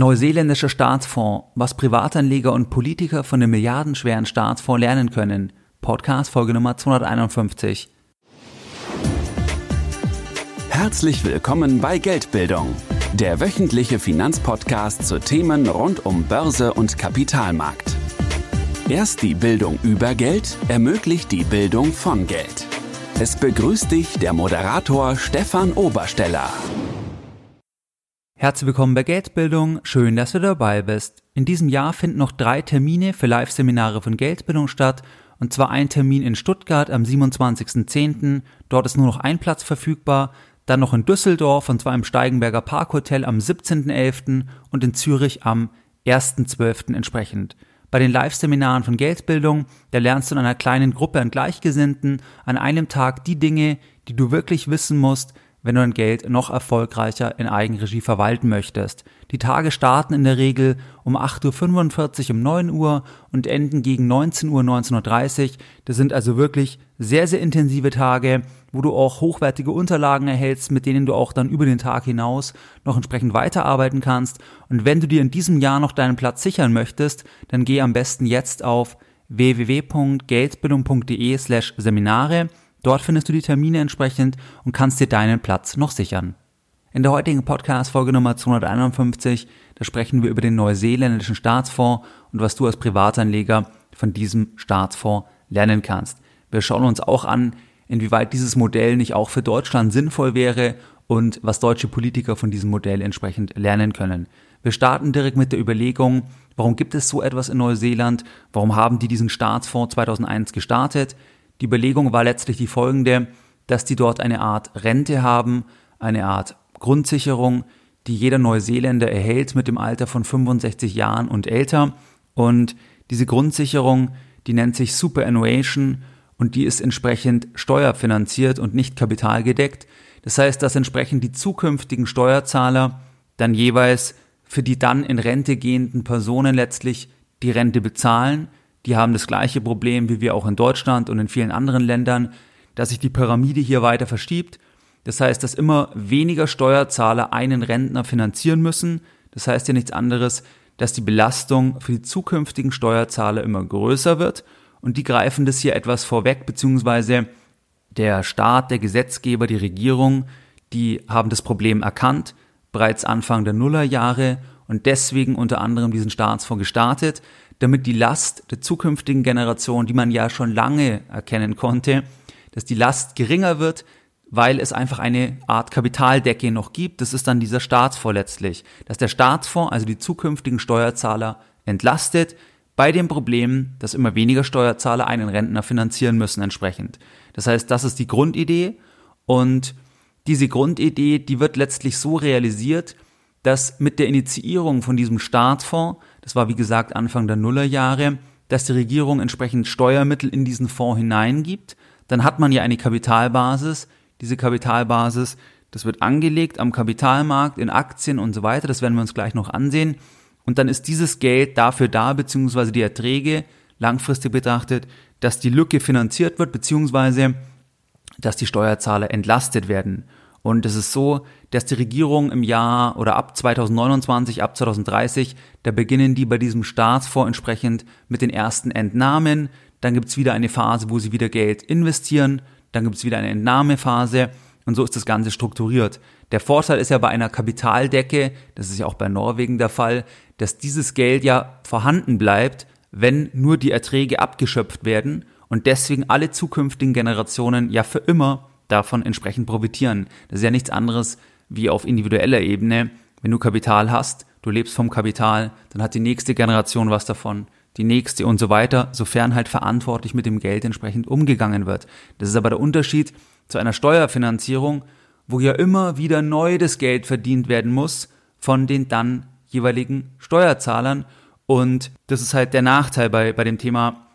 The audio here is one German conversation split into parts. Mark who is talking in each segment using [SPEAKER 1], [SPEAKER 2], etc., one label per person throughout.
[SPEAKER 1] Neuseeländischer Staatsfonds, was Privatanleger und Politiker von dem milliardenschweren Staatsfonds lernen können. Podcast Folge Nummer 251.
[SPEAKER 2] Herzlich willkommen bei Geldbildung, der wöchentliche Finanzpodcast zu Themen rund um Börse und Kapitalmarkt. Erst die Bildung über Geld ermöglicht die Bildung von Geld. Es begrüßt dich der Moderator Stefan Obersteller.
[SPEAKER 1] Herzlich willkommen bei Geldbildung, schön, dass du dabei bist. In diesem Jahr finden noch drei Termine für Live-Seminare von Geldbildung statt, und zwar ein Termin in Stuttgart am 27.10., dort ist nur noch ein Platz verfügbar, dann noch in Düsseldorf und zwar im Steigenberger Parkhotel am 17.11. und in Zürich am 1.12. entsprechend. Bei den Live-Seminaren von Geldbildung, da lernst du in einer kleinen Gruppe an Gleichgesinnten an einem Tag die Dinge, die du wirklich wissen musst, wenn du dein Geld noch erfolgreicher in Eigenregie verwalten möchtest. Die Tage starten in der Regel um 8.45 Uhr um 9 Uhr und enden gegen 19 Uhr, 19.30 Uhr. Das sind also wirklich sehr, sehr intensive Tage, wo du auch hochwertige Unterlagen erhältst, mit denen du auch dann über den Tag hinaus noch entsprechend weiterarbeiten kannst. Und wenn du dir in diesem Jahr noch deinen Platz sichern möchtest, dann geh am besten jetzt auf www.geldbildung.de slash Seminare Dort findest du die Termine entsprechend und kannst dir deinen Platz noch sichern. In der heutigen Podcast-Folge Nummer 251, da sprechen wir über den neuseeländischen Staatsfonds und was du als Privatanleger von diesem Staatsfonds lernen kannst. Wir schauen uns auch an, inwieweit dieses Modell nicht auch für Deutschland sinnvoll wäre und was deutsche Politiker von diesem Modell entsprechend lernen können. Wir starten direkt mit der Überlegung, warum gibt es so etwas in Neuseeland? Warum haben die diesen Staatsfonds 2001 gestartet? Die Überlegung war letztlich die folgende, dass die dort eine Art Rente haben, eine Art Grundsicherung, die jeder Neuseeländer erhält mit dem Alter von 65 Jahren und älter. Und diese Grundsicherung, die nennt sich Superannuation und die ist entsprechend steuerfinanziert und nicht kapitalgedeckt. Das heißt, dass entsprechend die zukünftigen Steuerzahler dann jeweils für die dann in Rente gehenden Personen letztlich die Rente bezahlen, die haben das gleiche Problem wie wir auch in Deutschland und in vielen anderen Ländern, dass sich die Pyramide hier weiter verschiebt. Das heißt, dass immer weniger Steuerzahler einen Rentner finanzieren müssen. Das heißt ja nichts anderes, dass die Belastung für die zukünftigen Steuerzahler immer größer wird. Und die greifen das hier etwas vorweg, beziehungsweise der Staat, der Gesetzgeber, die Regierung, die haben das Problem erkannt, bereits Anfang der Nullerjahre und deswegen unter anderem diesen Staatsfonds gestartet, damit die Last der zukünftigen Generation, die man ja schon lange erkennen konnte, dass die Last geringer wird, weil es einfach eine Art Kapitaldecke noch gibt. Das ist dann dieser Staatsfonds letztlich, dass der Staatsfonds also die zukünftigen Steuerzahler entlastet bei dem Problem, dass immer weniger Steuerzahler einen Rentner finanzieren müssen entsprechend. Das heißt, das ist die Grundidee und diese Grundidee, die wird letztlich so realisiert, dass mit der Initiierung von diesem Staatsfonds das war wie gesagt Anfang der Nullerjahre, dass die Regierung entsprechend Steuermittel in diesen Fonds hineingibt. Dann hat man ja eine Kapitalbasis. Diese Kapitalbasis, das wird angelegt am Kapitalmarkt, in Aktien und so weiter. Das werden wir uns gleich noch ansehen. Und dann ist dieses Geld dafür da, beziehungsweise die Erträge langfristig betrachtet, dass die Lücke finanziert wird, beziehungsweise dass die Steuerzahler entlastet werden. Und es ist so, dass die Regierung im Jahr oder ab 2029, ab 2030, da beginnen die bei diesem Staatsfonds entsprechend mit den ersten Entnahmen. Dann gibt's wieder eine Phase, wo sie wieder Geld investieren. Dann gibt's wieder eine Entnahmephase. Und so ist das Ganze strukturiert. Der Vorteil ist ja bei einer Kapitaldecke, das ist ja auch bei Norwegen der Fall, dass dieses Geld ja vorhanden bleibt, wenn nur die Erträge abgeschöpft werden und deswegen alle zukünftigen Generationen ja für immer davon entsprechend profitieren. Das ist ja nichts anderes wie auf individueller Ebene. Wenn du Kapital hast, du lebst vom Kapital, dann hat die nächste Generation was davon, die nächste und so weiter, sofern halt verantwortlich mit dem Geld entsprechend umgegangen wird. Das ist aber der Unterschied zu einer Steuerfinanzierung, wo ja immer wieder neu das Geld verdient werden muss von den dann jeweiligen Steuerzahlern. Und das ist halt der Nachteil bei, bei dem Thema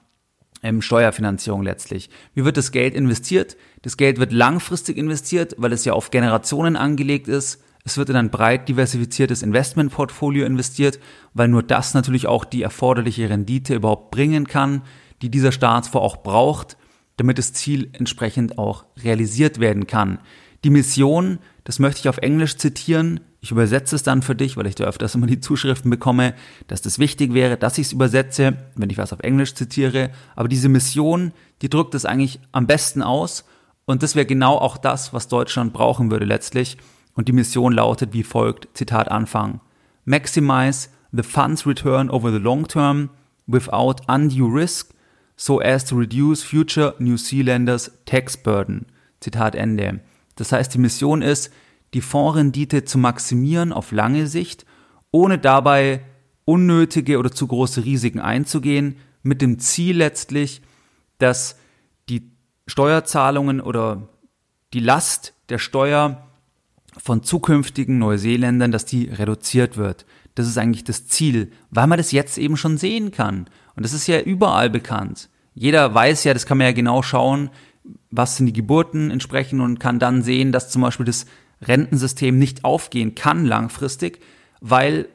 [SPEAKER 1] ähm, Steuerfinanzierung letztlich. Wie wird das Geld investiert? Das Geld wird langfristig investiert, weil es ja auf Generationen angelegt ist. Es wird in ein breit diversifiziertes Investmentportfolio investiert, weil nur das natürlich auch die erforderliche Rendite überhaupt bringen kann, die dieser Staatsfonds auch braucht, damit das Ziel entsprechend auch realisiert werden kann. Die Mission, das möchte ich auf Englisch zitieren, Ich übersetze es dann für dich, weil ich da öfters immer die Zuschriften bekomme, dass das wichtig wäre, dass ich es übersetze, wenn ich was auf Englisch zitiere. Aber diese Mission, die drückt es eigentlich am besten aus. Und das wäre genau auch das, was Deutschland brauchen würde letztlich. Und die Mission lautet wie folgt, Zitat Anfang. Maximize the funds return over the long term without undue risk so as to reduce future New Zealanders tax burden. Zitat Ende. Das heißt, die Mission ist, die Fondsrendite zu maximieren auf lange Sicht, ohne dabei unnötige oder zu große Risiken einzugehen, mit dem Ziel letztlich, dass die Steuerzahlungen oder die Last der Steuer von zukünftigen Neuseeländern, dass die reduziert wird. Das ist eigentlich das Ziel, weil man das jetzt eben schon sehen kann. Und das ist ja überall bekannt. Jeder weiß ja, das kann man ja genau schauen, was sind die Geburten entsprechend und kann dann sehen, dass zum Beispiel das Rentensystem nicht aufgehen kann langfristig, weil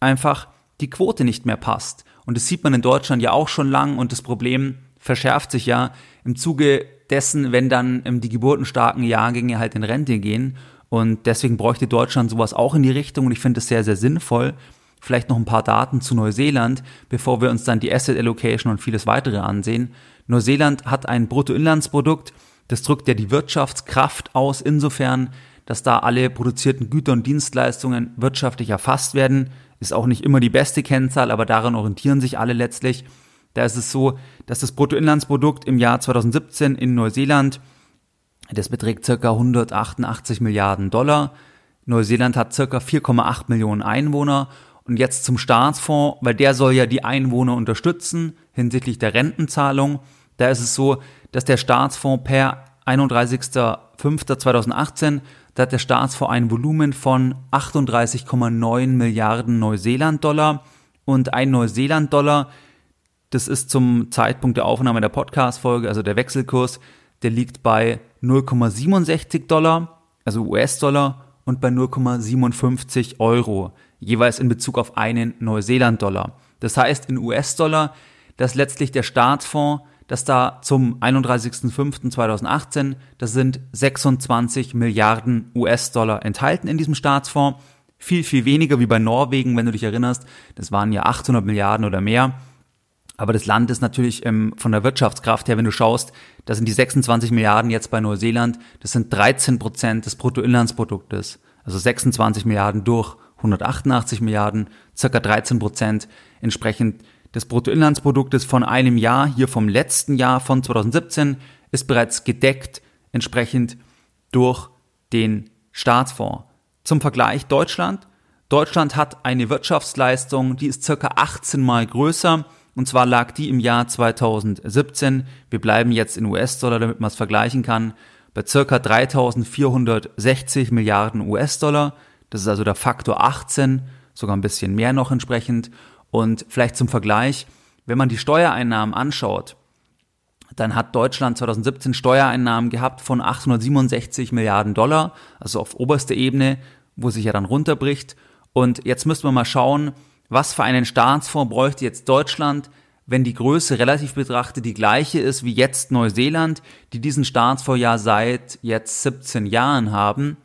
[SPEAKER 1] einfach die Quote nicht mehr passt. Und das sieht man in Deutschland ja auch schon lang und das Problem verschärft sich ja im Zuge dessen, wenn dann ähm, die geburtenstarken Jahrgänge halt in Rente gehen. Und deswegen bräuchte Deutschland sowas auch in die Richtung und ich finde es sehr, sehr sinnvoll. Vielleicht noch ein paar Daten zu Neuseeland, bevor wir uns dann die Asset Allocation und vieles weitere ansehen. Neuseeland hat ein Bruttoinlandsprodukt, das drückt ja die Wirtschaftskraft aus, insofern, dass da alle produzierten Güter und Dienstleistungen wirtschaftlich erfasst werden. Ist auch nicht immer die beste Kennzahl, aber daran orientieren sich alle letztlich. Da ist es so, dass das Bruttoinlandsprodukt im Jahr 2017 in Neuseeland, das beträgt circa 188 Milliarden Dollar. Neuseeland hat circa 4,8 Millionen Einwohner und jetzt zum Staatsfonds, weil der soll ja die Einwohner unterstützen hinsichtlich der Rentenzahlung. Da ist es so, dass der Staatsfonds per 31.05.2018, da hat der Staatsfonds ein Volumen von 38,9 Milliarden Neuseeland-Dollar und ein Neuseeland-Dollar, das ist zum Zeitpunkt der Aufnahme der Podcast-Folge, also der Wechselkurs, der liegt bei 0,67 Dollar, also US-Dollar, und bei 0,57 Euro jeweils in Bezug auf einen Neuseeland-Dollar. Das heißt in US-Dollar, dass letztlich der Staatsfonds, dass da zum 31.05.2018, das sind 26 Milliarden US-Dollar enthalten in diesem Staatsfonds. Viel, viel weniger wie bei Norwegen, wenn du dich erinnerst. Das waren ja 800 Milliarden oder mehr. Aber das Land ist natürlich ähm, von der Wirtschaftskraft her, wenn du schaust, das sind die 26 Milliarden jetzt bei Neuseeland, das sind 13 Prozent des Bruttoinlandsproduktes. Also 26 Milliarden durch 188 Milliarden, circa 13 Prozent entsprechend des Bruttoinlandsproduktes von einem Jahr, hier vom letzten Jahr von 2017, ist bereits gedeckt entsprechend durch den Staatsfonds. Zum Vergleich Deutschland. Deutschland hat eine Wirtschaftsleistung, die ist circa 18 mal größer. Und zwar lag die im Jahr 2017, wir bleiben jetzt in US-Dollar, damit man es vergleichen kann, bei circa 3460 Milliarden US-Dollar. Das ist also der Faktor 18, sogar ein bisschen mehr noch entsprechend. Und vielleicht zum Vergleich, wenn man die Steuereinnahmen anschaut, dann hat Deutschland 2017 Steuereinnahmen gehabt von 867 Milliarden Dollar, also auf oberster Ebene, wo sich ja dann runterbricht. Und jetzt müssen wir mal schauen, was für einen Staatsfonds bräuchte jetzt Deutschland, wenn die Größe relativ betrachtet die gleiche ist wie jetzt Neuseeland, die diesen Staatsfonds ja seit jetzt 17 Jahren haben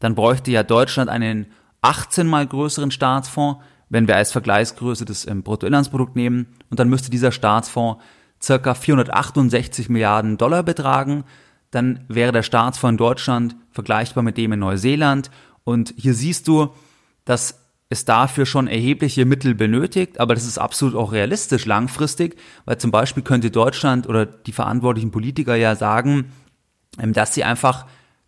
[SPEAKER 1] dann bräuchte ja Deutschland einen 18 mal größeren Staatsfonds, wenn wir als Vergleichsgröße das ähm, Bruttoinlandsprodukt nehmen. Und dann müsste dieser Staatsfonds circa 468 Milliarden Dollar betragen. Dann wäre der Staatsfonds in Deutschland vergleichbar mit dem in Neuseeland. Und hier siehst du, dass es dafür schon erhebliche Mittel benötigt, aber das ist absolut auch realistisch langfristig, weil zum Beispiel könnte Deutschland oder die verantwortlichen Politiker ja sagen, ähm, dass sie einfach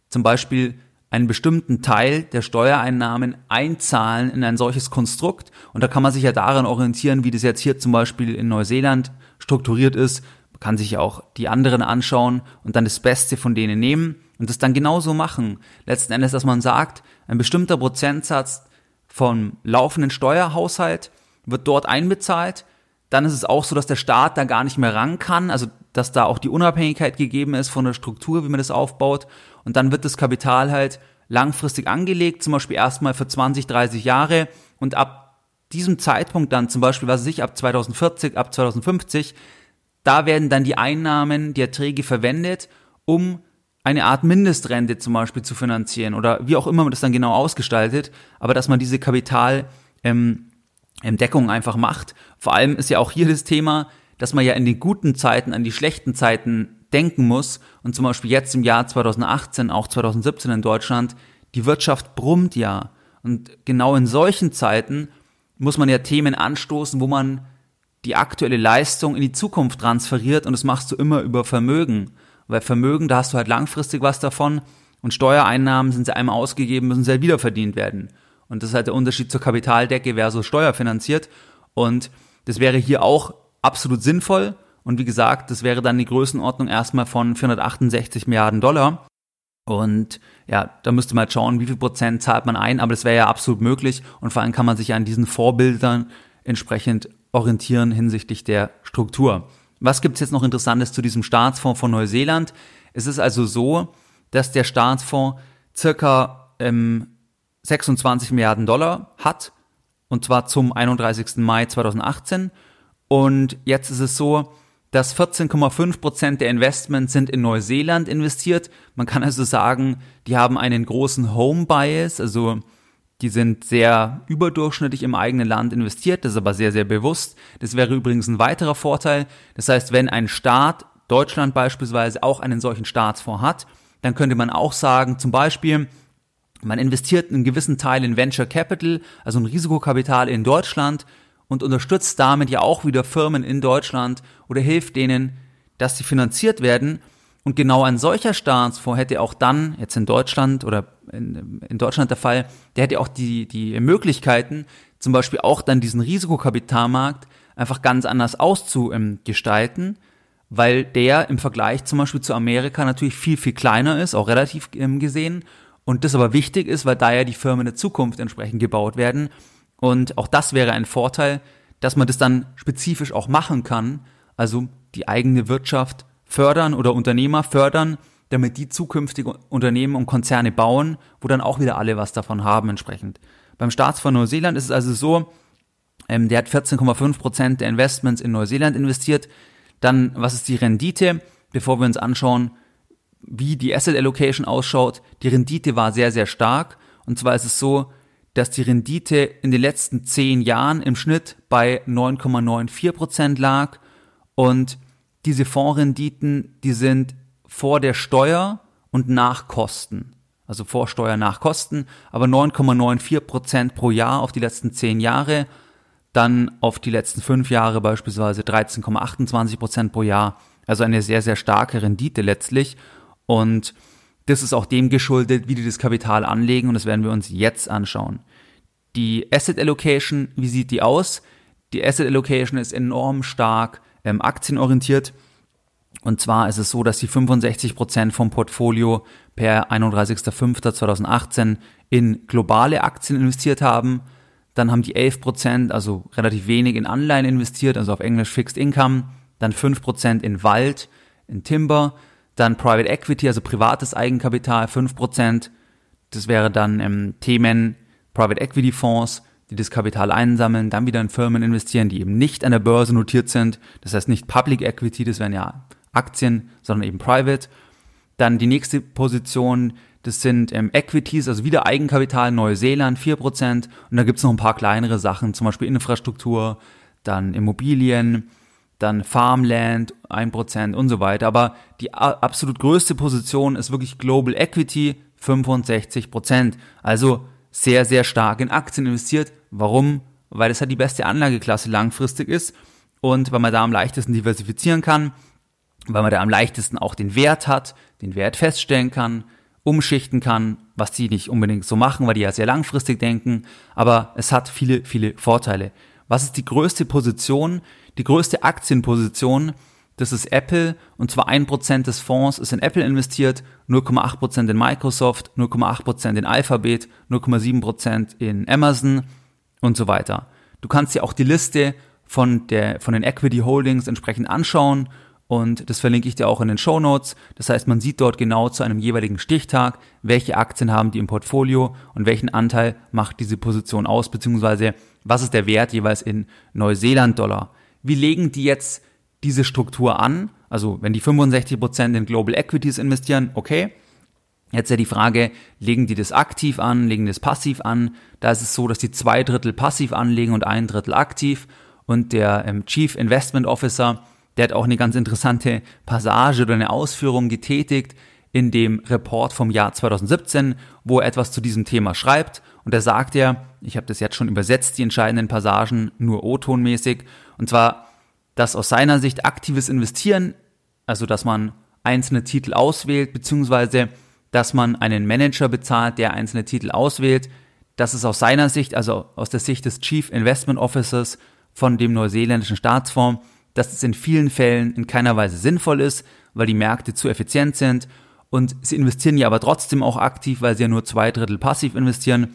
[SPEAKER 1] zum Beispiel einen bestimmten Teil der Steuereinnahmen einzahlen in ein solches Konstrukt. Und da kann man sich ja daran orientieren, wie das jetzt hier zum Beispiel in Neuseeland strukturiert ist. Man kann sich auch die anderen anschauen und dann das Beste von denen nehmen und das dann genauso machen. Letzten Endes, dass man sagt, ein bestimmter Prozentsatz vom laufenden Steuerhaushalt wird dort einbezahlt. Dann ist es auch so, dass der Staat da gar nicht mehr ran kann, also dass da auch die Unabhängigkeit gegeben ist von der Struktur, wie man das aufbaut. Und dann wird das Kapital halt langfristig angelegt, zum Beispiel erstmal für 20, 30 Jahre. Und ab diesem Zeitpunkt dann, zum Beispiel, was weiß ich, ab 2040, ab 2050, da werden dann die Einnahmen, die Erträge verwendet, um eine Art Mindestrente zum Beispiel zu finanzieren oder wie auch immer man das dann genau ausgestaltet, aber dass man diese Kapital ähm, Deckung einfach macht. Vor allem ist ja auch hier das Thema, dass man ja in den guten Zeiten an die schlechten Zeiten denken muss und zum Beispiel jetzt im Jahr 2018, auch 2017 in Deutschland, die Wirtschaft brummt ja. Und genau in solchen Zeiten muss man ja Themen anstoßen, wo man die aktuelle Leistung in die Zukunft transferiert und das machst du immer über Vermögen. Weil Vermögen, da hast du halt langfristig was davon und Steuereinnahmen sind sie einmal ausgegeben, müssen sie halt wiederverdient werden. Und das ist halt der Unterschied zur Kapitaldecke versus steuerfinanziert. Und das wäre hier auch absolut sinnvoll. Und wie gesagt, das wäre dann die Größenordnung erstmal von 468 Milliarden Dollar. Und ja, da müsste man halt schauen, wie viel Prozent zahlt man ein, aber das wäre ja absolut möglich. Und vor allem kann man sich an diesen Vorbildern entsprechend orientieren hinsichtlich der Struktur. Was gibt's jetzt noch Interessantes zu diesem Staatsfonds von Neuseeland? Es ist also so, dass der Staatsfonds circa ähm, 26 Milliarden Dollar hat, und zwar zum 31. Mai 2018. Und jetzt ist es so, dass 14,5 Prozent der Investments sind in Neuseeland investiert. Man kann also sagen, die haben einen großen Home Bias, also die sind sehr überdurchschnittlich im eigenen Land investiert, das ist aber sehr, sehr bewusst. Das wäre übrigens ein weiterer Vorteil. Das heißt, wenn ein Staat, Deutschland beispielsweise, auch einen solchen Staatsfonds hat, dann könnte man auch sagen, zum Beispiel, man investiert einen gewissen Teil in Venture Capital, also ein Risikokapital in Deutschland und unterstützt damit ja auch wieder Firmen in Deutschland oder hilft denen, dass sie finanziert werden. Und genau ein solcher Staatsfonds hätte auch dann, jetzt in Deutschland oder in, in Deutschland der Fall, der hätte auch die, die Möglichkeiten, zum Beispiel auch dann diesen Risikokapitalmarkt einfach ganz anders auszugestalten, weil der im Vergleich zum Beispiel zu Amerika natürlich viel, viel kleiner ist, auch relativ ähm, gesehen und das aber wichtig ist, weil da ja die Firmen der Zukunft entsprechend gebaut werden. Und auch das wäre ein Vorteil, dass man das dann spezifisch auch machen kann, also die eigene Wirtschaft fördern oder Unternehmer fördern, damit die zukünftige Unternehmen und Konzerne bauen, wo dann auch wieder alle was davon haben entsprechend. Beim Staatsfonds Neuseeland ist es also so, ähm, der hat 14,5 Prozent der Investments in Neuseeland investiert. Dann, was ist die Rendite? Bevor wir uns anschauen, wie die Asset Allocation ausschaut. Die Rendite war sehr, sehr stark. Und zwar ist es so, dass die Rendite in den letzten zehn Jahren im Schnitt bei 9,94 Prozent lag. Und diese Fondsrenditen, die sind vor der Steuer und nach Kosten. Also vor Steuer nach Kosten, aber 9,94 Prozent pro Jahr auf die letzten zehn Jahre. Dann auf die letzten fünf Jahre beispielsweise 13,28 Prozent pro Jahr. Also eine sehr, sehr starke Rendite letztlich. Und das ist auch dem geschuldet, wie die das Kapital anlegen und das werden wir uns jetzt anschauen. Die Asset Allocation, wie sieht die aus? Die Asset Allocation ist enorm stark ähm, aktienorientiert. Und zwar ist es so, dass sie 65 Prozent vom Portfolio per 31.05.2018 in globale Aktien investiert haben. Dann haben die 11%, Prozent, also relativ wenig in Anleihen investiert, also auf Englisch Fixed Income. Dann 5% in Wald, in Timber, dann Private Equity, also privates Eigenkapital, 5%. Das wäre dann ähm, Themen Private Equity Fonds, die das Kapital einsammeln, dann wieder in Firmen investieren, die eben nicht an der Börse notiert sind. Das heißt nicht Public Equity, das wären ja Aktien, sondern eben Private. Dann die nächste Position, das sind ähm, Equities, also wieder Eigenkapital, Neuseeland 4%. Und da gibt's noch ein paar kleinere Sachen, zum Beispiel Infrastruktur, dann Immobilien, dann Farmland 1% und so weiter. Aber die absolut größte Position ist wirklich Global Equity 65%. Also sehr, sehr stark in Aktien investiert. Warum? Weil es halt die beste Anlageklasse langfristig ist und weil man da am leichtesten diversifizieren kann, weil man da am leichtesten auch den Wert hat, den Wert feststellen kann, umschichten kann, was die nicht unbedingt so machen, weil die ja sehr langfristig denken, aber es hat viele, viele Vorteile. Was ist die größte Position? Die größte Aktienposition, das ist Apple und zwar 1% des Fonds ist in Apple investiert, 0,8% in Microsoft, 0,8% in Alphabet, 0,7% in Amazon und so weiter. Du kannst dir auch die Liste von, der, von den Equity Holdings entsprechend anschauen und das verlinke ich dir auch in den Show Notes. Das heißt, man sieht dort genau zu einem jeweiligen Stichtag, welche Aktien haben die im Portfolio und welchen Anteil macht diese Position aus, beziehungsweise was ist der Wert jeweils in Neuseeland-Dollar. Wie legen die jetzt diese Struktur an? Also wenn die 65% in Global Equities investieren, okay. Jetzt ja die Frage, legen die das aktiv an, legen das passiv an? Da ist es so, dass die zwei Drittel passiv anlegen und ein Drittel aktiv. Und der ähm, Chief Investment Officer, der hat auch eine ganz interessante Passage oder eine Ausführung getätigt in dem Report vom Jahr 2017, wo er etwas zu diesem Thema schreibt. Und er sagt ja, ich habe das jetzt schon übersetzt, die entscheidenden Passagen, nur O-Tonmäßig. Und zwar, dass aus seiner Sicht aktives Investieren, also dass man einzelne Titel auswählt, beziehungsweise dass man einen Manager bezahlt, der einzelne Titel auswählt, das ist aus seiner Sicht, also aus der Sicht des Chief Investment Officers von dem neuseeländischen Staatsfonds, dass es in vielen Fällen in keiner Weise sinnvoll ist, weil die Märkte zu effizient sind und sie investieren ja aber trotzdem auch aktiv, weil sie ja nur zwei Drittel passiv investieren.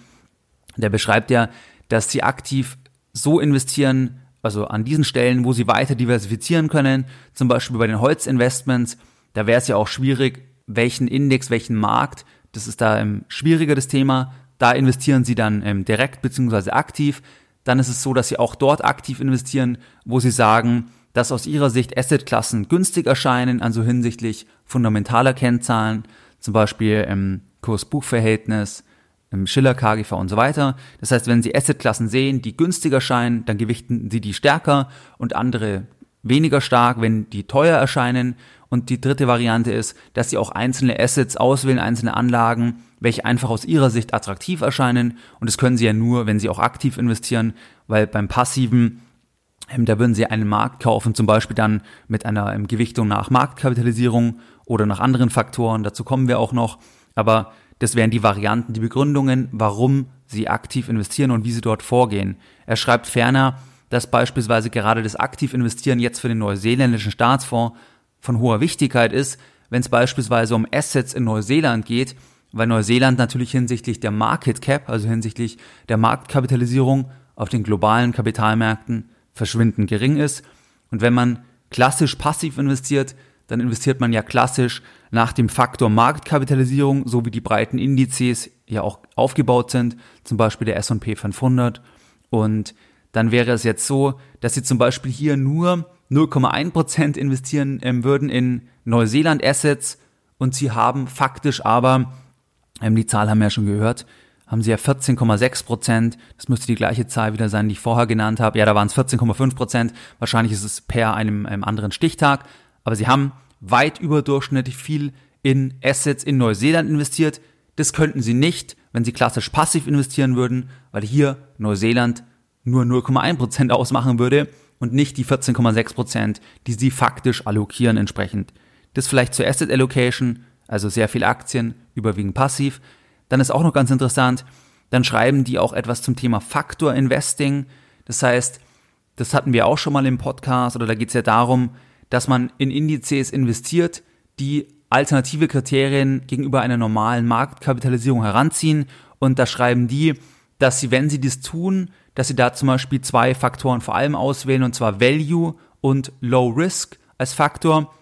[SPEAKER 1] Der beschreibt ja, dass sie aktiv so investieren, also an diesen Stellen, wo sie weiter diversifizieren können, zum Beispiel bei den Holzinvestments, da wäre es ja auch schwierig, welchen Index, welchen Markt, das ist da ähm, schwieriger das Thema, da investieren sie dann ähm, direkt beziehungsweise aktiv. Dann ist es so, dass sie auch dort aktiv investieren, wo sie sagen, dass aus ihrer Sicht Assetklassen günstig erscheinen, also hinsichtlich fundamentaler Kennzahlen, zum Beispiel im Kurs-Buch-Verhältnis, im Schiller-KGV und so weiter. Das heißt, wenn Sie Assetklassen sehen, die günstiger erscheinen, dann gewichten Sie die stärker und andere weniger stark, wenn die teuer erscheinen. Und die dritte Variante ist, dass Sie auch einzelne Assets auswählen, einzelne Anlagen, welche einfach aus Ihrer Sicht attraktiv erscheinen. Und das können Sie ja nur, wenn Sie auch aktiv investieren, weil beim passiven ähm, da würden Sie einen Markt kaufen, zum Beispiel dann mit einer ähm, Gewichtung nach Marktkapitalisierung oder nach anderen Faktoren. Dazu kommen wir auch noch. Aber das wären die Varianten, die Begründungen, warum Sie aktiv investieren und wie Sie dort vorgehen. Er schreibt ferner, dass beispielsweise gerade das Aktivinvestieren jetzt für den neuseeländischen Staatsfonds von hoher Wichtigkeit ist, wenn es beispielsweise um Assets in Neuseeland geht, weil Neuseeland natürlich hinsichtlich der Market Cap, also hinsichtlich der Marktkapitalisierung auf den globalen Kapitalmärkten verschwindend gering ist. Und wenn man klassisch passiv investiert, dann investiert man ja klassisch nach dem Faktor Marktkapitalisierung, so wie die breiten Indizes ja auch aufgebaut sind, zum Beispiel der S&P 500. Und dann wäre es jetzt so, dass sie zum Beispiel hier nur 0,1% investieren ähm, würden in Neuseeland Assets und sie haben faktisch aber, ähm, die Zahl haben wir ja schon gehört, haben sie ja 14,6 Prozent. Das müsste die gleiche Zahl wieder sein, die ich vorher genannt habe. Ja, da waren es 14,5 Prozent. Wahrscheinlich ist es per einem, einem anderen Stichtag. Aber sie haben weit überdurchschnittlich viel in Assets in Neuseeland investiert. Das könnten sie nicht, wenn sie klassisch passiv investieren würden, weil hier Neuseeland nur 0,1 Prozent ausmachen würde und nicht die 14,6 Prozent, die sie faktisch allokieren entsprechend. Das vielleicht zur Asset Allocation, also sehr viel Aktien, überwiegend passiv. Dann ist auch noch ganz interessant, dann schreiben die auch etwas zum Thema Faktor Investing. Das heißt, das hatten wir auch schon mal im Podcast oder da geht es ja darum, dass man in Indizes investiert, die alternative Kriterien gegenüber einer normalen Marktkapitalisierung heranziehen. Und da schreiben die, dass sie, wenn sie dies tun, dass sie da zum Beispiel zwei Faktoren vor allem auswählen, und zwar Value und Low Risk als Faktor.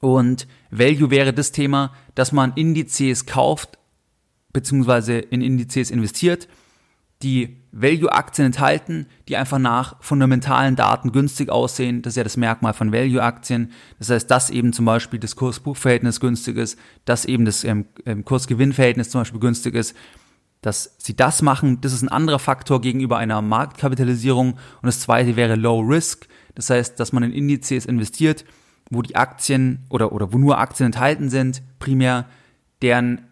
[SPEAKER 1] Und Value wäre das Thema, dass man Indizes kauft, beziehungsweise in Indizes investiert, die Value-Aktien enthalten, die einfach nach fundamentalen Daten günstig aussehen. Das ist ja das Merkmal von Value-Aktien. Das heißt, dass eben zum Beispiel das Kurs-Buch-Verhältnis günstig ist, dass eben das ähm, ähm, Kurs-Gewinn-Verhältnis zum Beispiel günstig ist. Dass sie das machen, das ist ein anderer Faktor gegenüber einer Marktkapitalisierung. Und das zweite wäre Low Risk. Das heißt, dass man in Indizes investiert, wo die Aktien oder, oder wo nur Aktien enthalten sind, primär, deren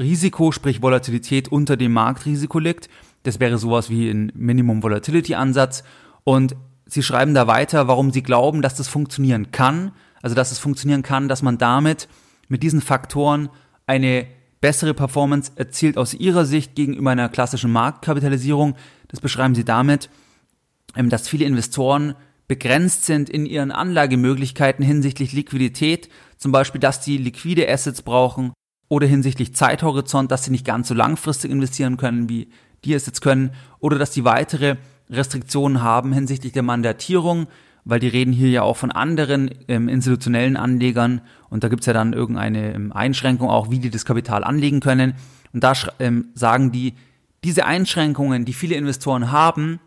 [SPEAKER 1] Risiko, sprich Volatilität unter dem Marktrisiko liegt. Das wäre sowas wie ein Minimum Volatility Ansatz. Und sie schreiben da weiter, warum sie glauben, dass das funktionieren kann. Also, dass es funktionieren kann, dass man damit mit diesen Faktoren eine bessere Performance erzielt aus ihrer Sicht gegenüber einer klassischen Marktkapitalisierung. Das beschreiben sie damit, ähm, dass viele Investoren begrenzt sind in ihren Anlagemöglichkeiten hinsichtlich Liquidität. Zum Beispiel, dass die liquide Assets brauchen oder hinsichtlich Zeithorizont, dass sie nicht ganz so langfristig investieren können, wie die es jetzt können, oder dass die weitere Restriktionen haben hinsichtlich der Mandatierung, weil die reden hier ja auch von anderen ähm, institutionellen Anlegern und da gibt's ja dann irgendeine ähm, Einschränkung auch, wie die das Kapital anlegen können. Und da ähm, sagen die, diese Einschränkungen, die viele Investoren haben,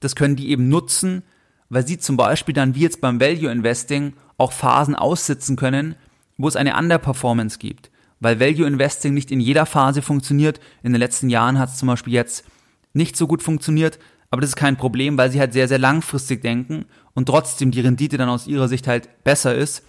[SPEAKER 1] das können die eben nutzen, weil sie zum Beispiel dann wie jetzt beim Value Investing auch Phasen aussitzen können, wo es eine Underperformance gibt. Weil Value Investing nicht in jeder Phase funktioniert. In den letzten Jahren hat es zum Beispiel jetzt nicht so gut funktioniert, aber das ist kein Problem, weil sie halt sehr, sehr langfristig denken und trotzdem die Rendite dann aus ihrer Sicht halt besser ist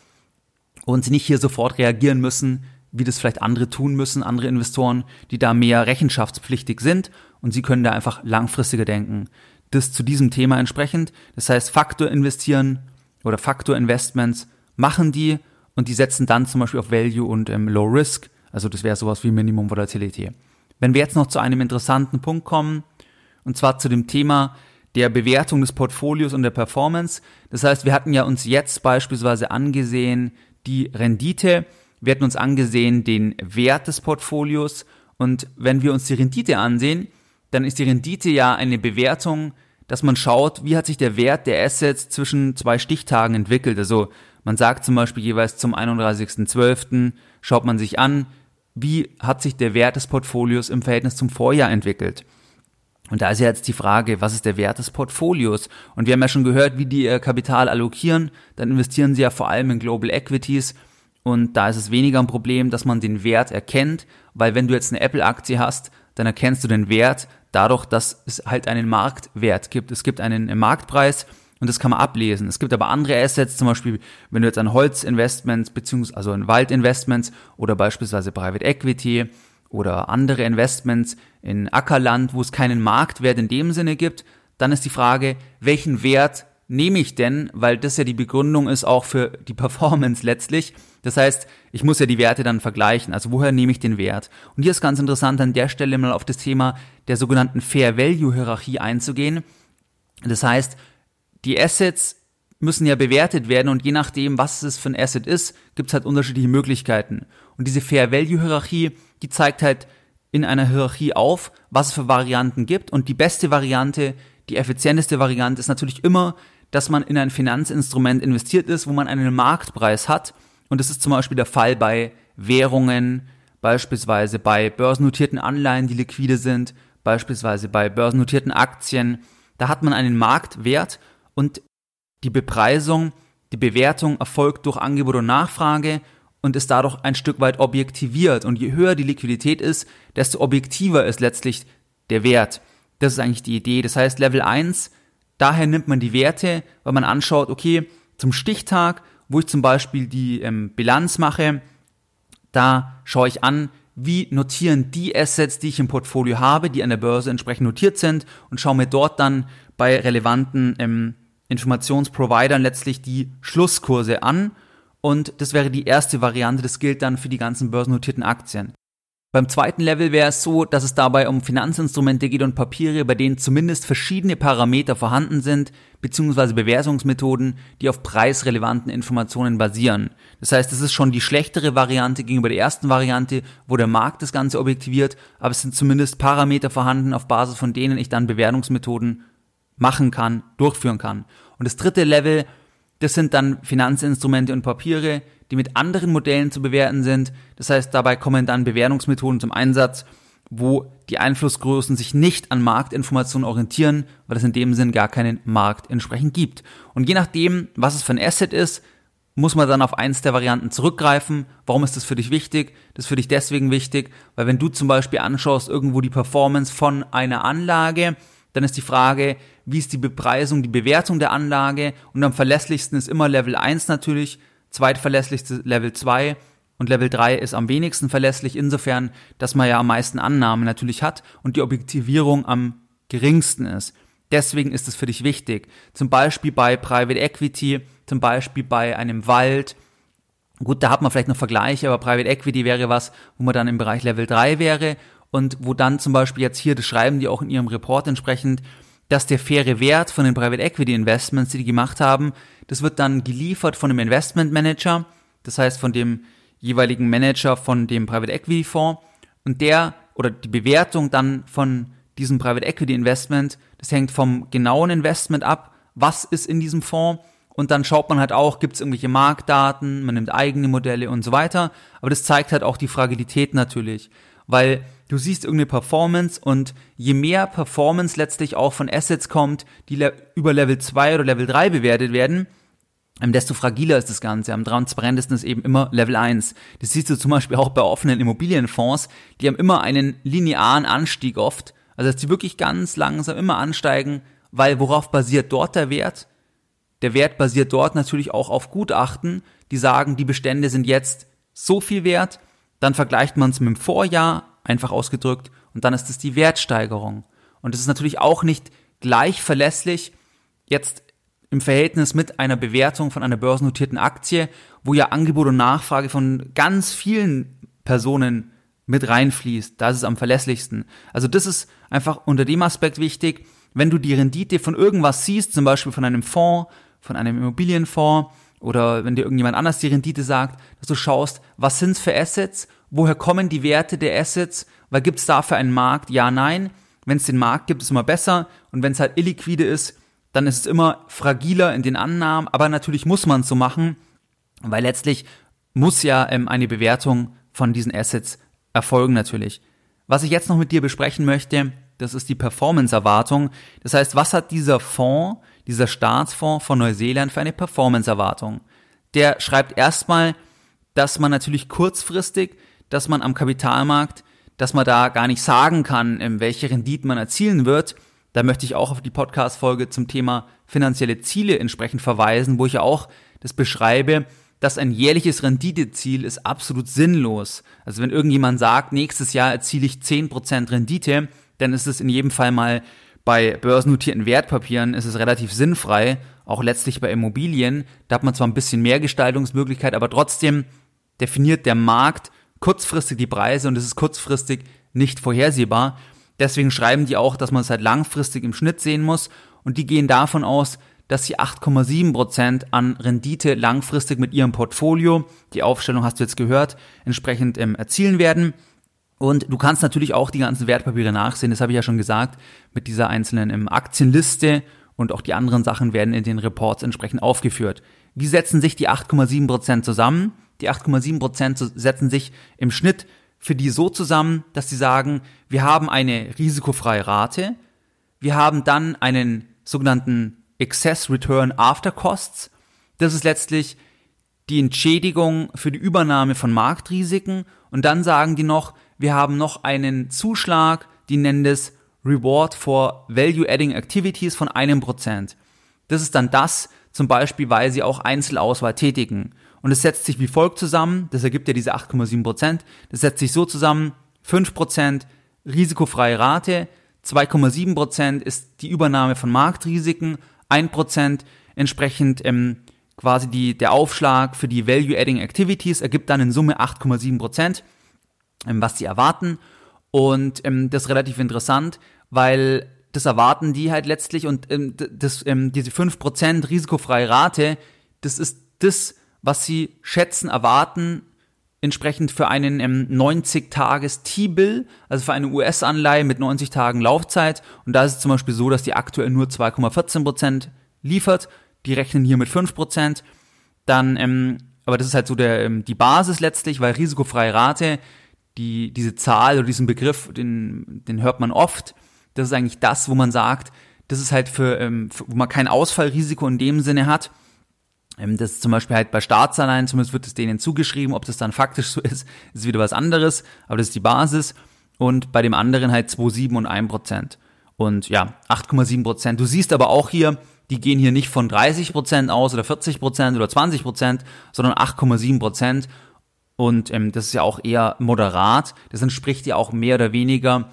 [SPEAKER 1] und sie nicht hier sofort reagieren müssen, wie das vielleicht andere tun müssen, andere Investoren, die da mehr rechenschaftspflichtig sind und sie können da einfach langfristiger denken. Das zu diesem Thema entsprechend. Das heißt, Faktor investieren oder Faktor Investments machen die und die setzen dann zum Beispiel auf Value und ähm, Low Risk. Also das wäre sowas wie Minimum Volatility. Wenn wir jetzt noch zu einem interessanten Punkt kommen, und zwar zu dem Thema der Bewertung des Portfolios und der Performance. Das heißt, wir hatten ja uns jetzt beispielsweise angesehen die Rendite, wir hatten uns angesehen den Wert des Portfolios und wenn wir uns die Rendite ansehen, dann ist die Rendite ja eine Bewertung, dass man schaut, wie hat sich der Wert der Assets zwischen zwei Stichtagen entwickelt. Also man sagt zum Beispiel jeweils zum 31.12. schaut man sich an, wie hat sich der Wert des Portfolios im Verhältnis zum Vorjahr entwickelt. Und da ist ja jetzt die Frage, was ist der Wert des Portfolios? Und wir haben ja schon gehört, wie die ihr Kapital allokieren. Dann investieren sie ja vor allem in Global Equities. Und da ist es weniger ein Problem, dass man den Wert erkennt, weil wenn du jetzt eine Apple-Aktie hast, dann erkennst du den Wert dadurch, dass es halt einen Marktwert gibt. Es gibt einen Marktpreis und das kann man ablesen. Es gibt aber andere Assets, zum Beispiel, wenn du jetzt an Holzinvestments beziehungsweise also an Waldinvestments oder beispielsweise Private Equity oder andere Investments in Ackerland, wo es keinen Marktwert in dem Sinne gibt, dann ist die Frage, welchen Wert nehme ich denn, weil das ja die Begründung ist auch für die Performance letztlich. Das heißt, ich muss ja die Werte dann vergleichen. Also woher nehme ich den Wert? Und hier ist ganz interessant an der Stelle mal auf das Thema der sogenannten Fair Value Hierarchie einzugehen. Das heißt, die Assets müssen ja bewertet werden und je nachdem, was es für ein Asset ist, gibt es halt unterschiedliche Möglichkeiten. Und diese Fair Value Hierarchie, die zeigt halt in einer Hierarchie auf, was es für Varianten gibt. Und die beste Variante, die effizienteste Variante ist natürlich immer, dass man in ein Finanzinstrument investiert ist, wo man einen Marktpreis hat. Und das ist zum Beispiel der Fall bei Währungen, beispielsweise bei börsennotierten Anleihen, die liquide sind, beispielsweise bei börsennotierten Aktien. Da hat man einen Marktwert und die Bepreisung, die Bewertung erfolgt durch Angebot und Nachfrage und ist dadurch ein Stück weit objektiviert. Und je höher die Liquidität ist, desto objektiver ist letztlich der Wert. Das ist eigentlich die Idee. Das heißt, Level 1, daher nimmt man die Werte, weil man anschaut, okay, zum Stichtag, wo ich zum Beispiel die ähm, Bilanz mache, da schaue ich an, wie notieren die Assets, die ich im Portfolio habe, die an der Börse entsprechend notiert sind und schaue mir dort dann bei relevanten ähm, Informationsprovidern letztlich die Schlusskurse an und das wäre die erste Variante, das gilt dann für die ganzen börsennotierten Aktien. Beim zweiten Level wäre es so, dass es dabei um Finanzinstrumente geht und Papiere, bei denen zumindest verschiedene Parameter vorhanden sind, beziehungsweise Bewertungsmethoden, die auf preisrelevanten Informationen basieren. Das heißt, es ist schon die schlechtere Variante gegenüber der ersten Variante, wo der Markt das Ganze objektiviert, aber es sind zumindest Parameter vorhanden, auf Basis von denen ich dann Bewertungsmethoden machen kann, durchführen kann. Und das dritte Level, das sind dann Finanzinstrumente und Papiere, die mit anderen Modellen zu bewerten sind. Das heißt, dabei kommen dann Bewertungsmethoden zum Einsatz, wo die Einflussgrößen sich nicht an Marktinformationen orientieren, weil es in dem Sinn gar keinen Markt entsprechend gibt. Und je nachdem, was es für ein Asset ist, muss man dann auf eins der Varianten zurückgreifen. Warum ist das für dich wichtig? Das ist für dich deswegen wichtig, weil wenn du zum Beispiel anschaust irgendwo die Performance von einer Anlage, dann ist die Frage, wie ist die Bepreisung, die Bewertung der Anlage und am verlässlichsten ist immer Level 1 natürlich, zweitverlässlichste Level 2 und Level 3 ist am wenigsten verlässlich insofern, dass man ja am meisten Annahmen natürlich hat und die Objektivierung am geringsten ist. Deswegen ist es für dich wichtig. Zum Beispiel bei Private Equity, zum Beispiel bei einem Wald. Gut, da hat man vielleicht noch Vergleiche, aber Private Equity wäre was, wo man dann im Bereich Level 3 wäre und wo dann zum Beispiel jetzt hier, das schreiben die auch in ihrem Report entsprechend, dass der faire Wert von den Private Equity Investments, die die gemacht haben, das wird dann geliefert von dem Investment Manager, das heißt von dem jeweiligen Manager von dem Private Equity Fonds. Und der oder die Bewertung dann von diesem Private Equity Investment, das hängt vom genauen Investment ab, was ist in diesem Fonds. Und dann schaut man halt auch, gibt es irgendwelche Marktdaten, man nimmt eigene Modelle und so weiter, aber das zeigt halt auch die Fragilität natürlich. Weil du siehst irgendeine Performance und je mehr Performance letztlich auch von Assets kommt, die über Level 2 oder Level 3 bewertet werden, ähm, desto fragiler ist das Ganze. Am transparentesten ist eben immer Level 1. Das siehst du zum Beispiel auch bei offenen Immobilienfonds. Die haben immer einen linearen Anstieg oft. Also dass die wirklich ganz langsam immer ansteigen, weil worauf basiert dort der Wert? Der Wert basiert dort natürlich auch auf Gutachten, die sagen, die Bestände sind jetzt so viel wert. Dann vergleicht man es mit dem Vorjahr, einfach ausgedrückt, und dann ist es die Wertsteigerung. Und es ist natürlich auch nicht gleich verlässlich, jetzt im Verhältnis mit einer Bewertung von einer börsennotierten Aktie, wo ja Angebot und Nachfrage von ganz vielen Personen mit reinfließt. Da ist es am verlässlichsten. Also das ist einfach unter dem Aspekt wichtig, wenn du die Rendite von irgendwas siehst, zum Beispiel von einem Fonds, von einem Immobilienfonds oder wenn dir irgendjemand anders die Rendite sagt, dass du schaust, was sind's für Assets, woher kommen die Werte der Assets, weil gibt's dafür einen Markt? Ja, nein. Wenn es den Markt gibt, ist immer besser und wenn es halt illiquide ist, dann ist es immer fragiler in den Annahmen, aber natürlich muss man es so machen, weil letztlich muss ja ähm, eine Bewertung von diesen Assets erfolgen natürlich. Was ich jetzt noch mit dir besprechen möchte, das ist die Performance-Erwartung. Das heißt, was hat dieser Fonds, dieser Staatsfonds von Neuseeland für eine Performance-Erwartung? Der schreibt erstmal, dass man natürlich kurzfristig, dass man am Kapitalmarkt, dass man da gar nicht sagen kann, ähm, welche Rendite man erzielen wird, da möchte ich auch auf die Podcast-Folge zum Thema finanzielle Ziele entsprechend verweisen, wo ich ja auch das beschreibe, dass ein jährliches Renditeziel ist absolut sinnlos. Also wenn irgendjemand sagt, nächstes Jahr erziele ich 10% Rendite, dann ist es in jedem Fall mal bei börsennotierten Wertpapieren ist es relativ sinnfrei, auch letztlich bei Immobilien. Da hat man zwar ein bisschen mehr Gestaltungsmöglichkeit, aber trotzdem definiert der Markt kurzfristig die Preise und es ist kurzfristig nicht vorhersehbar. Deswegen schreiben die auch, dass man es halt langfristig im Schnitt sehen muss und die gehen davon aus, dass sie 8,7% an Rendite langfristig mit ihrem Portfolio, die Aufstellung hast du jetzt gehört, entsprechend ähm, erzielen werden. Und du kannst natürlich auch die ganzen Wertpapiere nachsehen, das habe ich ja schon gesagt, mit dieser einzelnen ähm, Aktienliste und auch die anderen Sachen werden in den Reports entsprechend aufgeführt. Wie setzen sich die 8,7% zusammen? Die 8,7% setzen sich im Schnitt für die so zusammen, dass sie sagen, wir haben eine risikofreie Rate, wir haben dann einen sogenannten Excess Return After Costs. Das ist letztlich die Entschädigung für die Übernahme von Marktrisiken und dann sagen die noch, wir haben noch einen Zuschlag, die nennen das Reward for Value Adding Activities von einem Prozent. Das ist dann das, zum Beispiel, weil sie auch Einzelauswahl tätigen. Und es setzt sich wie folgt zusammen, das ergibt ja diese 8,7 Prozent, das setzt sich so zusammen, 5 Prozent risikofreie Rate, 2,7 Prozent ist die Übernahme von Marktrisiken, 1 Prozent entsprechend ähm, quasi die, der Aufschlag für die Value-Adding Activities ergibt dann in Summe 8,7 Prozent, was sie erwarten. Und ähm, das ist relativ interessant, weil das erwarten die halt letztlich und ähm, das, ähm, diese 5% risikofreie Rate, das ist das, was sie schätzen, erwarten, entsprechend für einen ähm, 90-Tages T-Bill, also für eine US-Anleihe mit 90 Tagen Laufzeit. Und da ist es zum Beispiel so, dass die aktuell nur 2,14% liefert. Die rechnen hier mit 5% Dann, ähm, aber das ist halt so der, ähm, die Basis letztlich, weil risikofreie Rate, die, diese Zahl oder diesen Begriff, den, den hört man oft. Das ist eigentlich das, wo man sagt, das ist halt für, ähm, für wo man kein Ausfallrisiko in dem Sinne hat ähm, das ist zum Beispiel halt bei Staatsanleihen, zumindest wird es denen zugeschrieben, ob das dann faktisch so ist, ist wieder was anderes, aber das ist die Basis. Und bei dem anderen halt 2,7 und 1 Prozent. Und ja, 8,7 Prozent. Du siehst aber auch hier, die gehen hier nicht von 30 Prozent aus oder 40 Prozent oder 20 Prozent, sondern 8,7 Prozent. Und ähm, das ist ja auch eher moderat. Das entspricht ja auch mehr oder weniger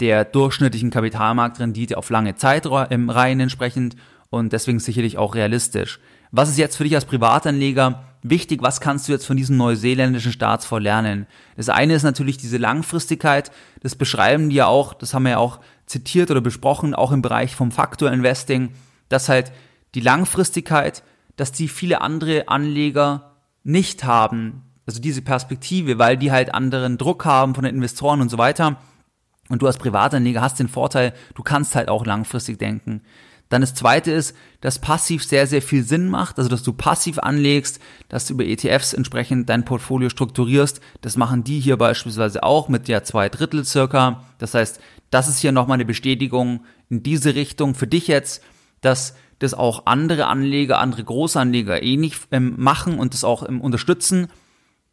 [SPEAKER 1] der durchschnittlichen Kapitalmarktrendite auf lange Zeitreihen entsprechend und deswegen sicherlich auch realistisch. Was ist jetzt für dich als Privatanleger wichtig? Was kannst du jetzt von diesem neuseeländischen Staatsfonds lernen? Das eine ist natürlich diese Langfristigkeit. Das beschreiben die ja auch, das haben wir ja auch zitiert oder besprochen, auch im Bereich vom Faktor Investing, dass halt die Langfristigkeit, dass die viele andere Anleger nicht haben. Also diese Perspektive, weil die halt anderen Druck haben von den Investoren und so weiter. Und du als Privatanleger hast den Vorteil, du kannst halt auch langfristig denken. Dann das zweite ist, dass passiv sehr, sehr viel Sinn macht, also dass du passiv anlegst, dass du über ETFs entsprechend dein Portfolio strukturierst. Das machen die hier beispielsweise auch mit ja zwei Drittel circa. Das heißt, das ist hier nochmal eine Bestätigung in diese Richtung für dich jetzt, dass das auch andere Anleger, andere Großanleger ähnlich eh ähm, machen und das auch ähm, unterstützen.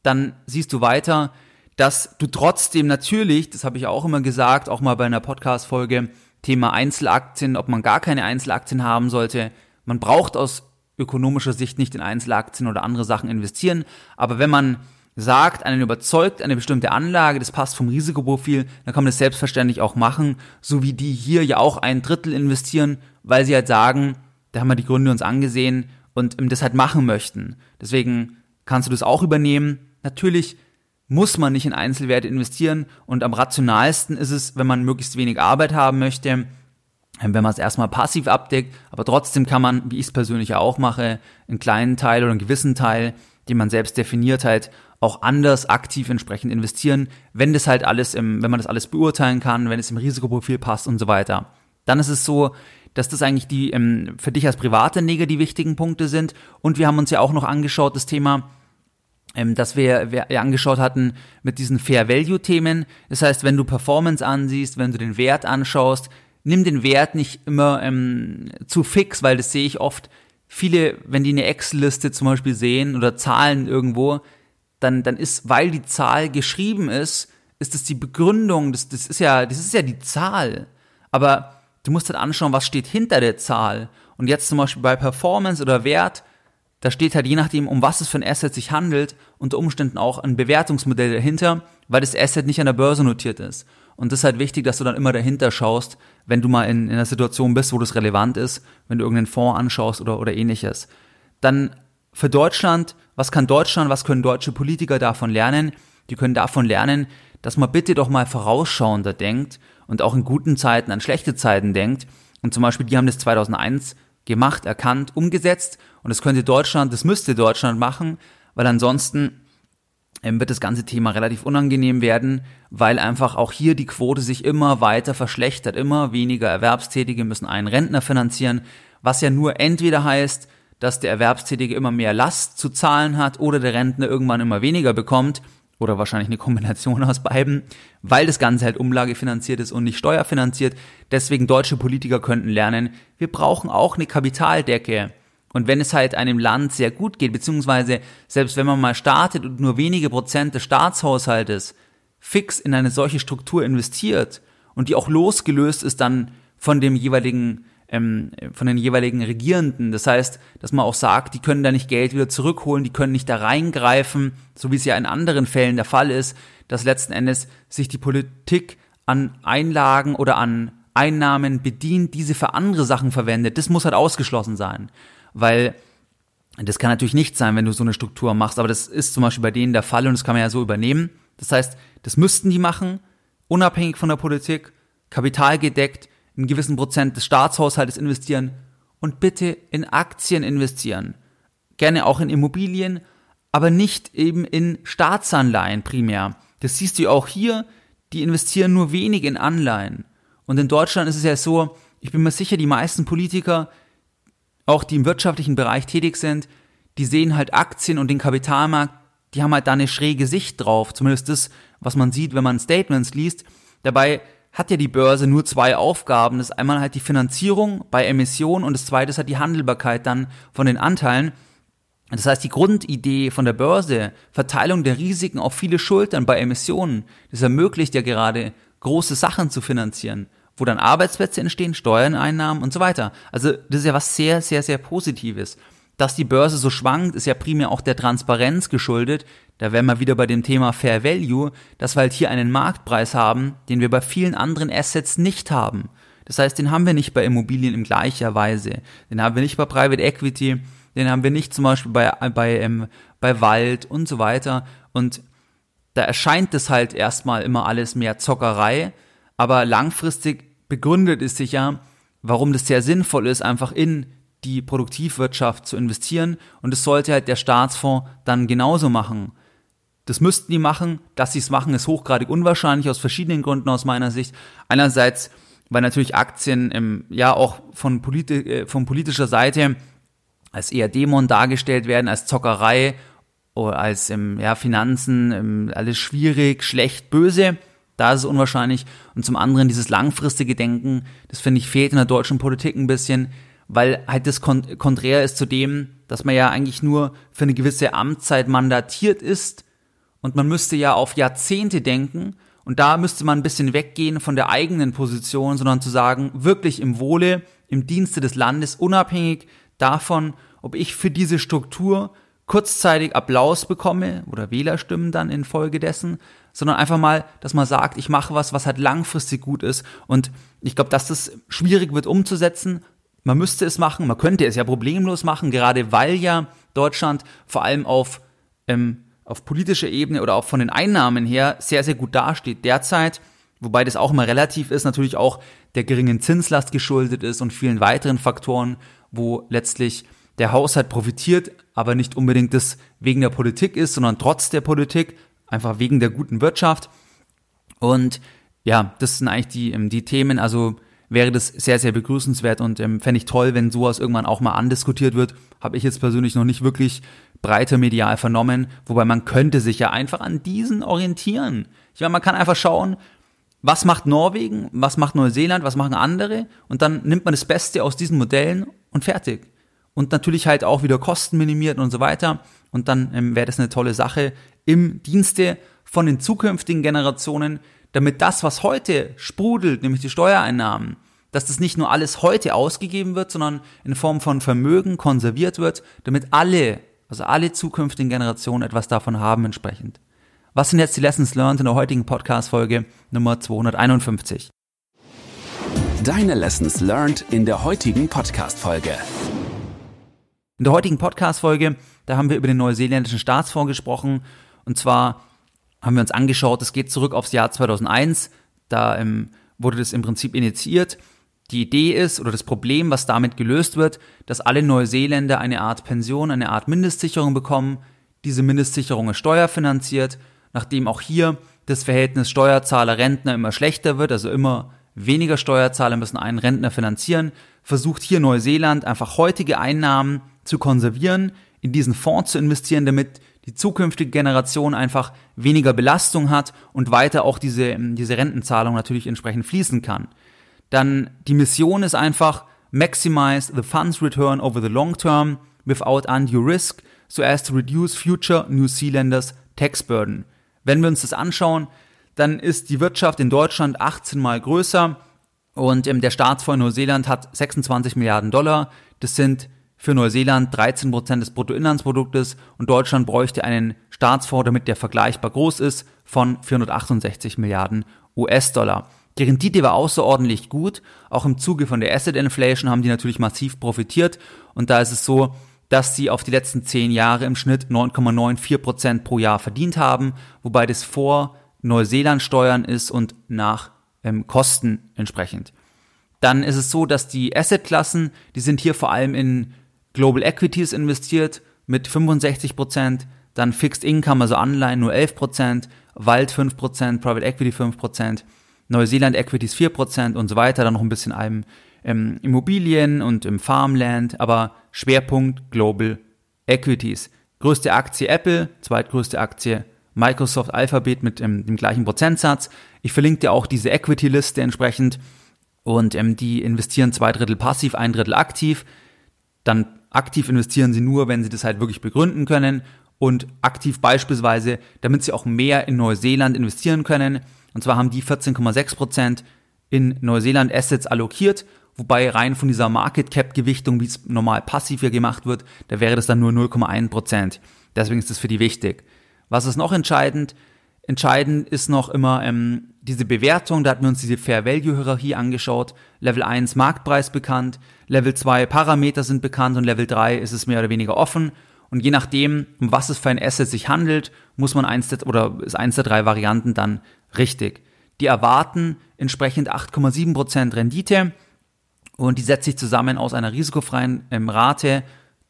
[SPEAKER 1] Dann siehst du weiter, dass du trotzdem natürlich, das habe ich auch immer gesagt, auch mal bei einer Podcast-Folge, Thema Einzelaktien, ob man gar keine Einzelaktien haben sollte. Man braucht aus ökonomischer Sicht nicht in Einzelaktien oder andere Sachen investieren, aber wenn man sagt, einen überzeugt, eine bestimmte Anlage, das passt vom Risikoprofil, dann kann man das selbstverständlich auch machen, so wie die hier ja auch ein Drittel investieren, weil sie halt sagen, da haben wir die Gründe uns angesehen und das halt machen möchten. Deswegen kannst du das auch übernehmen. Natürlich muss man nicht in Einzelwerte investieren und am rationalsten ist es, wenn man möglichst wenig Arbeit haben möchte, wenn man es erstmal passiv abdeckt, aber trotzdem kann man, wie ich es persönlich auch mache, einen kleinen Teil oder einen gewissen Teil, den man selbst definiert halt, auch anders aktiv entsprechend investieren, wenn das halt alles im, wenn man das alles beurteilen kann, wenn es im Risikoprofil passt und so weiter. Dann ist es so, dass das eigentlich die ähm, für dich als Privatanleger die wichtigen Punkte sind. Und wir haben uns ja auch noch angeschaut, das Thema, ähm, dass wir, wir angeschaut hatten mit diesen Fair Value Themen. Das heißt, wenn du Performance ansiehst, wenn du den Wert anschaust, nimm den Wert nicht immer ähm, zu fix, weil das sehe ich oft. Viele, wenn die eine Excel-Liste zum Beispiel sehen oder Zahlen irgendwo, dann, dann ist, weil die Zahl geschrieben ist, ist das die Begründung, das, das ist ja, das ist ja die Zahl. Aber du musst halt anschauen, was steht hinter der Zahl. Und jetzt zum Beispiel bei Performance oder Wert, da steht halt je nachdem, um was es für ein Asset sich handelt, unter Umständen auch ein Bewertungsmodell dahinter, weil das Asset nicht an der Börse notiert ist. Und das ist halt wichtig, dass du dann immer dahinter schaust, wenn du mal in, in einer Situation bist, wo das relevant ist, wenn du irgendeinen Fonds anschaust oder, oder ähnliches. Dann für Deutschland, was kann Deutschland, was können deutsche Politiker davon lernen? Die können davon lernen, dass man bitte doch mal vorausschauender denkt und auch in guten Zeiten an schlechte Zeiten denkt. Und zum Beispiel, die haben das 2001 gemacht, erkannt, umgesetzt und das könnte Deutschland, das müsste Deutschland machen, weil ansonsten ähm, wird das ganze Thema relativ unangenehm werden, weil einfach auch hier die Quote sich immer weiter verschlechtert. Immer weniger Erwerbstätige müssen einen Rentner finanzieren, was ja nur entweder heißt, dass der Erwerbstätige immer mehr Last zu zahlen hat oder der Rentner irgendwann immer weniger bekommt oder wahrscheinlich eine Kombination aus beiden, weil das Ganze halt umlagefinanziert ist und nicht steuerfinanziert. Deswegen deutsche Politiker könnten lernen, wir brauchen auch eine Kapitaldecke und wenn es halt einem Land sehr gut geht, beziehungsweise selbst wenn man mal startet und nur wenige Prozent des Staatshaushaltes fix in eine solche Struktur investiert und die auch losgelöst ist dann von dem jeweiligen ähm, von den jeweiligen Regierenden. Das heißt, dass man auch sagt, die können da nicht Geld wieder zurückholen, die können nicht da reingreifen, so wie es ja in anderen Fällen der Fall ist, dass letzten Endes sich die Politik an Einlagen oder an Einnahmen bedient, diese für andere Sachen verwendet. Das muss halt ausgeschlossen sein weil das kann natürlich nicht sein, wenn du so eine Struktur machst, aber das ist zum Beispiel bei denen der Fall und das kann man ja so übernehmen. Das heißt, das müssten die machen, unabhängig von der Politik, kapitalgedeckt, einen gewissen Prozent des Staatshaushaltes investieren und bitte in Aktien investieren. Gerne auch in Immobilien, aber nicht eben in Staatsanleihen primär. Das siehst du auch hier, die investieren nur wenig in Anleihen. Und in Deutschland ist es ja so, ich bin mir sicher, die meisten Politiker, auch die im wirtschaftlichen Bereich tätig sind, die sehen halt Aktien und den Kapitalmarkt, die haben halt da eine schräge Sicht drauf. Zumindest das, was man sieht, wenn man Statements liest. Dabei hat ja die Börse nur zwei Aufgaben. Das ist einmal halt die Finanzierung bei Emissionen und das zweite ist halt die Handelbarkeit dann von den Anteilen. Das heißt, die Grundidee von der Börse, Verteilung der Risiken auf viele Schultern bei Emissionen, das ermöglicht ja gerade große Sachen zu finanzieren wo dann Arbeitsplätze entstehen, Steuerneinnahmen und so weiter. Also das ist ja was sehr, sehr, sehr Positives. Dass die Börse so schwankt, ist ja primär auch der Transparenz geschuldet. Da wären wir wieder bei dem Thema Fair Value, dass wir halt hier einen Marktpreis haben, den wir bei vielen anderen Assets nicht haben. Das heißt, den haben wir nicht bei Immobilien in gleicher Weise. Den haben wir nicht bei Private Equity, den haben wir nicht zum Beispiel bei, bei, ähm, bei Wald und so weiter. Und da erscheint es halt erstmal immer alles mehr Zockerei, aber langfristig begründet es sich ja, warum das sehr sinnvoll ist, einfach in die Produktivwirtschaft zu investieren. Und das sollte halt der Staatsfonds dann genauso machen. Das müssten die machen. Dass sie es machen, ist hochgradig unwahrscheinlich aus verschiedenen Gründen aus meiner Sicht. Einerseits weil natürlich Aktien ähm, ja auch von, politi äh, von politischer Seite als eher Dämon dargestellt werden, als Zockerei oder als ähm, ja, Finanzen, ähm, alles schwierig, schlecht, böse. Da ist es unwahrscheinlich. Und zum anderen dieses langfristige Denken, das finde ich fehlt in der deutschen Politik ein bisschen, weil halt das kon konträr ist zu dem, dass man ja eigentlich nur für eine gewisse Amtszeit mandatiert ist und man müsste ja auf Jahrzehnte denken und da müsste man ein bisschen weggehen von der eigenen Position, sondern zu sagen, wirklich im Wohle, im Dienste des Landes, unabhängig davon, ob ich für diese Struktur kurzzeitig Applaus bekomme oder Wählerstimmen dann infolgedessen, sondern einfach mal, dass man sagt, ich mache was, was halt langfristig gut ist. Und ich glaube, dass das schwierig wird umzusetzen. Man müsste es machen, man könnte es ja problemlos machen, gerade weil ja Deutschland vor allem auf ähm, auf politischer Ebene oder auch von den Einnahmen her sehr, sehr gut dasteht derzeit, wobei das auch immer relativ ist, natürlich auch der geringen Zinslast geschuldet ist und vielen weiteren Faktoren, wo letztlich der Haushalt profitiert, aber nicht unbedingt das wegen der Politik ist, sondern trotz der Politik, einfach wegen der guten Wirtschaft. Und ja, das sind eigentlich die, ähm, die Themen, also wäre das sehr, sehr begrüßenswert und ähm, fände ich toll, wenn sowas irgendwann auch mal andiskutiert wird. Habe ich jetzt persönlich noch nicht wirklich breiter medial vernommen, wobei man könnte sich ja einfach an diesen orientieren. Ich meine, man kann einfach schauen, was macht Norwegen, was macht Neuseeland, was machen andere und dann nimmt man das Beste aus diesen Modellen und fertig. Und natürlich halt auch wieder Kosten minimiert und so weiter. Und dann ähm, wäre das eine tolle Sache im Dienste von den zukünftigen Generationen, damit das, was heute sprudelt, nämlich die Steuereinnahmen, dass das nicht nur alles heute ausgegeben wird, sondern in Form von Vermögen konserviert wird, damit alle, also alle zukünftigen Generationen etwas davon haben entsprechend. Was sind jetzt die Lessons learned in der heutigen Podcast-Folge Nummer 251?
[SPEAKER 2] Deine Lessons learned in der heutigen Podcast-Folge.
[SPEAKER 1] In der heutigen Podcast-Folge, da haben wir über den neuseeländischen Staatsfonds gesprochen. Und zwar haben wir uns angeschaut, es geht zurück aufs Jahr 2001. Da ähm, wurde das im Prinzip initiiert. Die Idee ist oder das Problem, was damit gelöst wird, dass alle Neuseeländer eine Art Pension, eine Art Mindestsicherung bekommen. Diese Mindestsicherung ist steuerfinanziert, nachdem auch hier das Verhältnis Steuerzahler-Rentner immer schlechter wird, also immer weniger Steuerzahler müssen einen Rentner finanzieren, versucht hier Neuseeland einfach heutige Einnahmen zu konservieren, in diesen Fonds zu investieren, damit die zukünftige Generation einfach weniger Belastung hat und weiter auch diese, diese Rentenzahlung natürlich entsprechend fließen kann. Dann die Mission ist einfach maximize the funds return over the long term without undue risk so as to reduce future New Zealanders tax burden. Wenn wir uns das anschauen, dann ist die Wirtschaft in Deutschland 18 mal größer und ähm, der Staatsfonds Neuseeland hat 26 Milliarden Dollar. Das sind für Neuseeland 13 Prozent des Bruttoinlandsproduktes und Deutschland bräuchte einen Staatsfonds, damit der vergleichbar groß ist, von 468 Milliarden US-Dollar. Die Rendite war außerordentlich gut. Auch im Zuge von der Asset Inflation haben die natürlich massiv profitiert. Und da ist es so, dass sie auf die letzten zehn Jahre im Schnitt 9,94 Prozent pro Jahr verdient haben, wobei das vor Neuseeland Steuern ist und nach ähm, Kosten entsprechend. Dann ist es so, dass die Assetklassen, die sind hier vor allem in Global Equities investiert mit 65 Prozent, dann Fixed Income, also Anleihen nur 11 Prozent, Wald 5 Prozent, Private Equity 5 Prozent, Neuseeland Equities 4 Prozent und so weiter, dann noch ein bisschen einem ähm, Immobilien und im Farmland, aber Schwerpunkt Global Equities. Größte Aktie Apple, zweitgrößte Aktie Microsoft Alphabet mit ähm, dem gleichen Prozentsatz. Ich verlinke dir auch diese Equity-Liste entsprechend und ähm, die investieren zwei Drittel passiv, ein Drittel aktiv. Dann Aktiv investieren sie nur, wenn sie das halt wirklich begründen können und aktiv beispielsweise, damit sie auch mehr in Neuseeland investieren können. Und zwar haben die 14,6 Prozent in Neuseeland Assets allokiert, wobei rein von dieser Market Cap Gewichtung, wie es normal passiv hier gemacht wird, da wäre das dann nur 0,1 Prozent. Deswegen ist das für die wichtig. Was ist noch entscheidend? Entscheidend ist noch immer ähm, diese Bewertung, da hatten wir uns diese Fair Value Hierarchie angeschaut. Level 1 Marktpreis bekannt, Level 2 Parameter sind bekannt und Level 3 ist es mehr oder weniger offen. Und je nachdem, um was es für ein Asset sich handelt, muss man eins der, oder ist eins der drei Varianten dann richtig. Die erwarten entsprechend 8,7% Rendite und die setzt sich zusammen aus einer risikofreien ähm, Rate.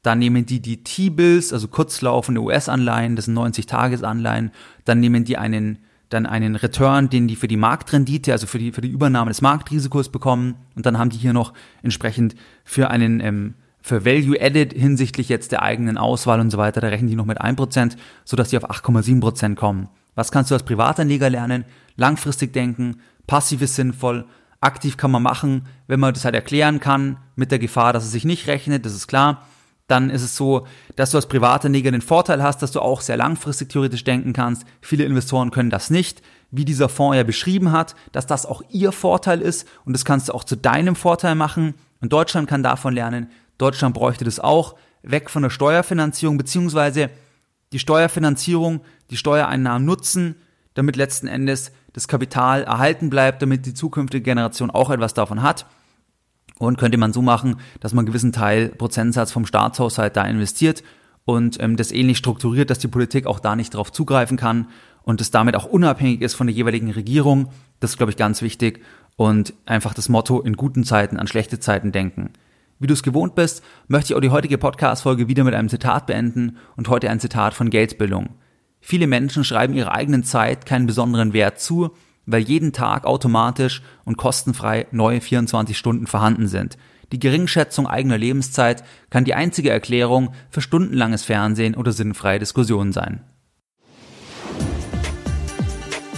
[SPEAKER 1] Dann nehmen die die T-Bills, also kurzlaufende US-Anleihen, das sind 90-Tages-Anleihen. Dann nehmen die einen dann einen Return, den die für die Marktrendite, also für die, für die Übernahme des Marktrisikos bekommen. Und dann haben die hier noch entsprechend für einen, ähm, für Value Added hinsichtlich jetzt der eigenen Auswahl und so weiter, da rechnen die noch mit 1%, sodass die auf 8,7% kommen. Was kannst du als Privatanleger lernen? Langfristig denken, passiv ist sinnvoll, aktiv kann man machen, wenn man das halt erklären kann, mit der Gefahr, dass es sich nicht rechnet, das ist klar dann ist es so, dass du als Privatanleger den Vorteil hast, dass du auch sehr langfristig theoretisch denken kannst. Viele Investoren können das nicht, wie dieser Fonds ja beschrieben hat, dass das auch ihr Vorteil ist und das kannst du auch zu deinem Vorteil machen. Und Deutschland kann davon lernen. Deutschland bräuchte das auch. Weg von der Steuerfinanzierung, beziehungsweise die Steuerfinanzierung, die Steuereinnahmen nutzen, damit letzten Endes das Kapital erhalten bleibt, damit die zukünftige Generation auch etwas davon hat. Und könnte man so machen, dass man einen gewissen Teil, Prozentsatz vom Staatshaushalt da investiert und ähm, das ähnlich strukturiert, dass die Politik auch da nicht darauf zugreifen kann und es damit auch unabhängig ist von der jeweiligen Regierung. Das ist, glaube ich, ganz wichtig. Und einfach das Motto, in guten Zeiten an schlechte Zeiten denken. Wie du es gewohnt bist, möchte ich auch die heutige Podcast-Folge wieder mit einem Zitat beenden und heute ein Zitat von Geldbildung. Viele Menschen schreiben ihrer eigenen Zeit keinen besonderen Wert zu, weil jeden Tag automatisch und kostenfrei neue 24 Stunden vorhanden sind. Die Geringschätzung eigener Lebenszeit kann die einzige Erklärung für stundenlanges Fernsehen oder sinnfreie Diskussionen sein.